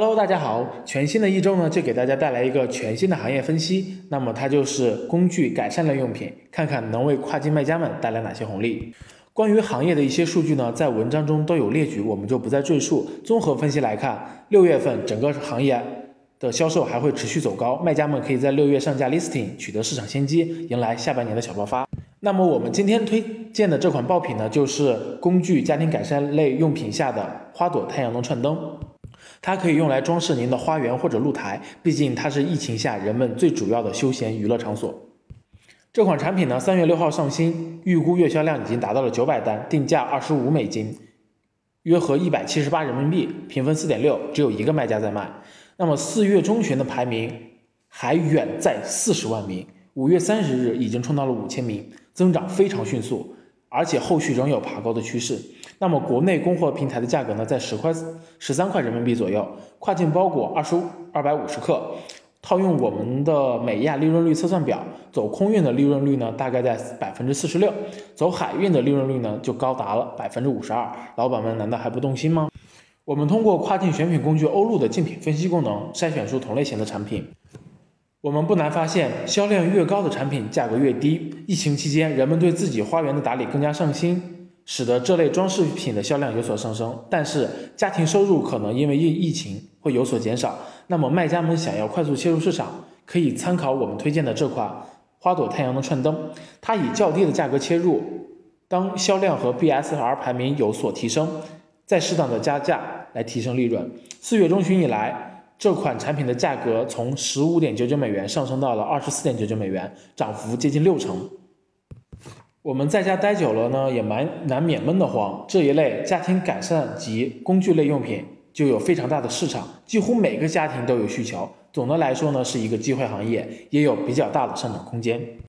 Hello，大家好，全新的一周呢，就给大家带来一个全新的行业分析。那么它就是工具改善类用品，看看能为跨境卖家们带来哪些红利。关于行业的一些数据呢，在文章中都有列举，我们就不再赘述。综合分析来看，六月份整个行业的销售还会持续走高，卖家们可以在六月上架 listing，取得市场先机，迎来下半年的小爆发。那么我们今天推荐的这款爆品呢，就是工具家庭改善类用品下的花朵太阳能串灯。它可以用来装饰您的花园或者露台，毕竟它是疫情下人们最主要的休闲娱乐场所。这款产品呢，三月六号上新，预估月销量已经达到了九百单，定价二十五美金，约合一百七十八人民币，评分四点六，只有一个卖家在卖。那么四月中旬的排名还远在四十万名，五月三十日已经冲到了五千名，增长非常迅速。而且后续仍有爬高的趋势。那么国内供货平台的价格呢，在十块十三块人民币左右。跨境包裹二十五二百五十克，套用我们的美亚利润率测算表，走空运的利润率呢，大概在百分之四十六；走海运的利润率呢，就高达了百分之五十二。老板们难道还不动心吗？我们通过跨境选品工具欧路的竞品分析功能，筛选出同类型的产品。我们不难发现，销量越高的产品价格越低。疫情期间，人们对自己花园的打理更加上心，使得这类装饰品的销量有所上升。但是，家庭收入可能因为疫疫情会有所减少。那么，卖家们想要快速切入市场，可以参考我们推荐的这款花朵太阳能串灯。它以较低的价格切入，当销量和 BSR 排名有所提升，再适当的加价来提升利润。四月中旬以来。这款产品的价格从十五点九九美元上升到了二十四点九九美元，涨幅接近六成。我们在家待久了呢，也蛮难免闷得慌。这一类家庭改善及工具类用品就有非常大的市场，几乎每个家庭都有需求。总的来说呢，是一个机会行业，也有比较大的上涨空间。